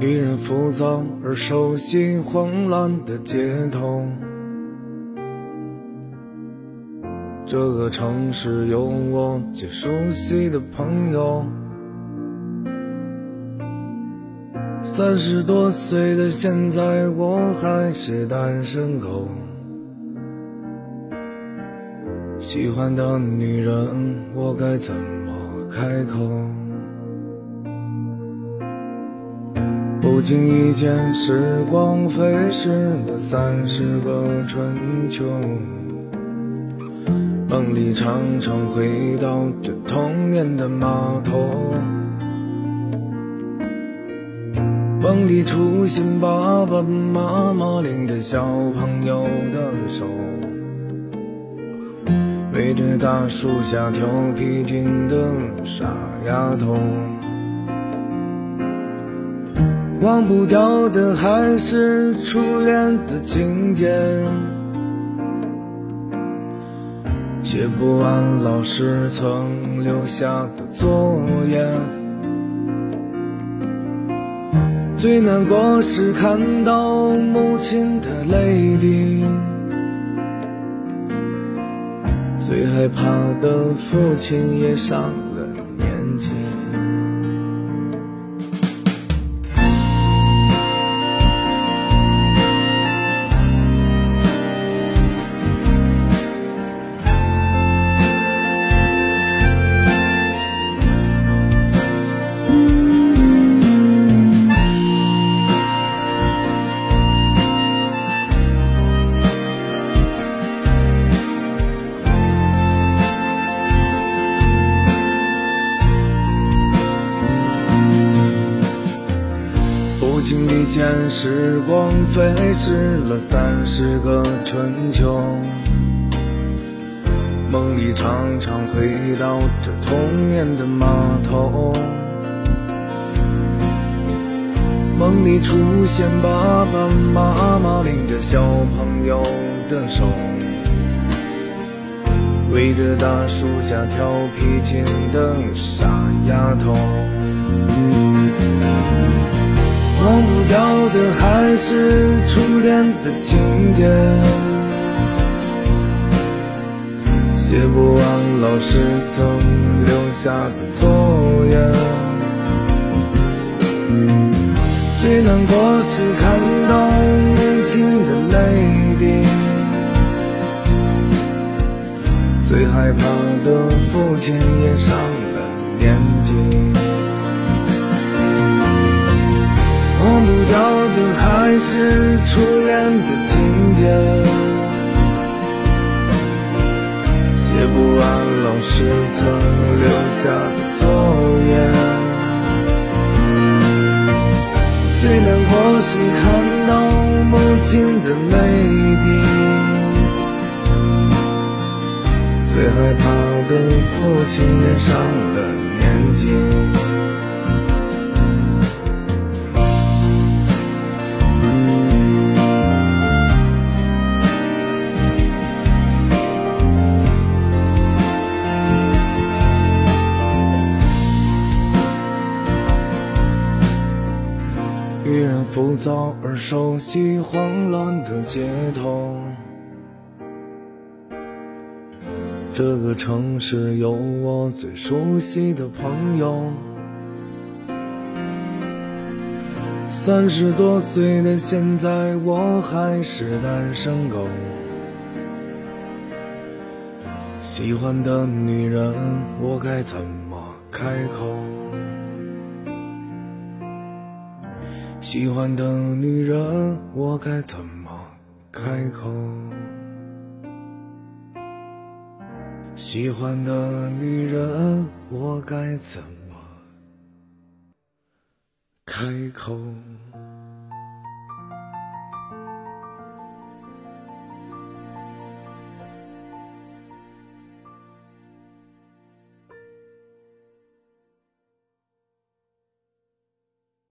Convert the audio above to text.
一人浮躁而熟悉慌乱的街头，这个城市有我最熟悉的朋友。三十多岁的现在，我还是单身狗。喜欢的女人，我该怎么开口？不经意间，时光飞逝了三十个春秋。梦里常常回到这童年的码头，梦里出现爸爸妈妈领着小朋友的手，围着大树下跳皮筋的傻丫头。忘不掉的还是初恋的情节，写不完老师曾留下的作业。最难过是看到母亲的泪滴，最害怕的父亲也上了年纪。经意间，时光飞逝了三十个春秋。梦里常常回到这童年的码头，梦里出现爸爸妈妈领着小朋友的手，围着大树下跳皮筋的傻丫头。要的还是初恋的情节，写不完老师曾留下的作业。最难过是看到母亲的泪滴，最害怕的父亲也上了年纪。还是初恋的情节，写不完老师曾留下的作业。最难过是看到母亲的泪滴，最害怕的父亲也上了年纪。依然浮躁而熟悉慌乱的街头，这个城市有我最熟悉的朋友。三十多岁的现在，我还是单身狗。喜欢的女人，我该怎么开口？喜欢的女人，我该怎么开口？喜欢的女人，我该怎么开口？